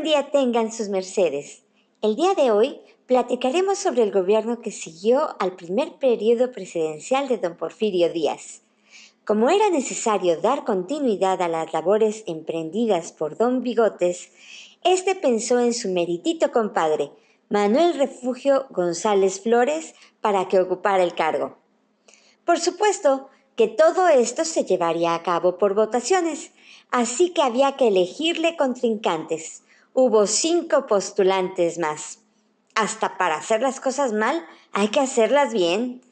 buen día tengan sus mercedes. El día de hoy platicaremos sobre el gobierno que siguió al primer periodo presidencial de don Porfirio Díaz. Como era necesario dar continuidad a las labores emprendidas por don Bigotes, este pensó en su meritito compadre, Manuel Refugio González Flores, para que ocupara el cargo. Por supuesto que todo esto se llevaría a cabo por votaciones, así que había que elegirle contrincantes. Hubo cinco postulantes más. Hasta para hacer las cosas mal hay que hacerlas bien.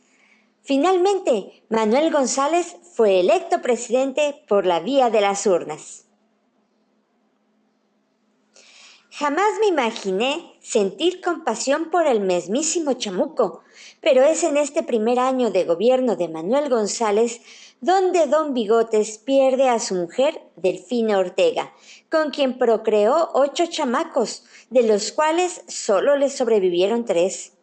Finalmente, Manuel González fue electo presidente por la vía de las urnas. Jamás me imaginé sentir compasión por el mismísimo chamuco, pero es en este primer año de gobierno de Manuel González donde don Bigotes pierde a su mujer, Delfina Ortega, con quien procreó ocho chamacos, de los cuales solo le sobrevivieron tres.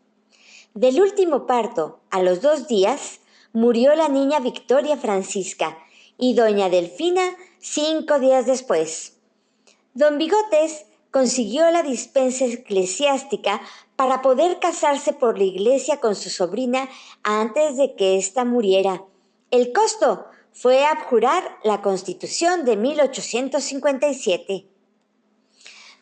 Del último parto, a los dos días, murió la niña Victoria Francisca y doña Delfina cinco días después. Don Bigotes consiguió la dispensa eclesiástica para poder casarse por la iglesia con su sobrina antes de que ésta muriera el costo fue abjurar la Constitución de 1857.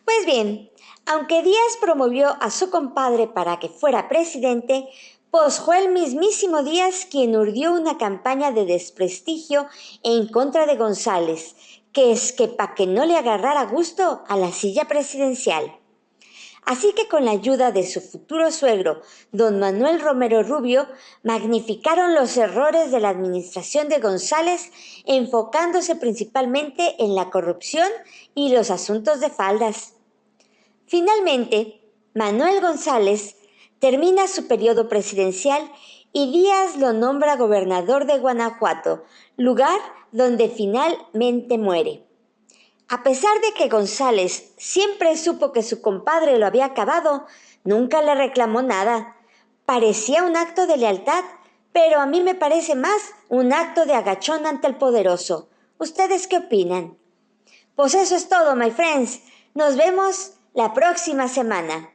Pues bien, aunque Díaz promovió a su compadre para que fuera presidente, pues fue el mismísimo Díaz quien urdió una campaña de desprestigio en contra de González, que es que para que no le agarrara gusto a la silla presidencial. Así que con la ayuda de su futuro suegro, don Manuel Romero Rubio, magnificaron los errores de la administración de González, enfocándose principalmente en la corrupción y los asuntos de faldas. Finalmente, Manuel González termina su periodo presidencial y Díaz lo nombra gobernador de Guanajuato, lugar donde finalmente muere. A pesar de que González siempre supo que su compadre lo había acabado, nunca le reclamó nada. Parecía un acto de lealtad, pero a mí me parece más un acto de agachón ante el poderoso. ¿Ustedes qué opinan? Pues eso es todo, my friends. Nos vemos la próxima semana.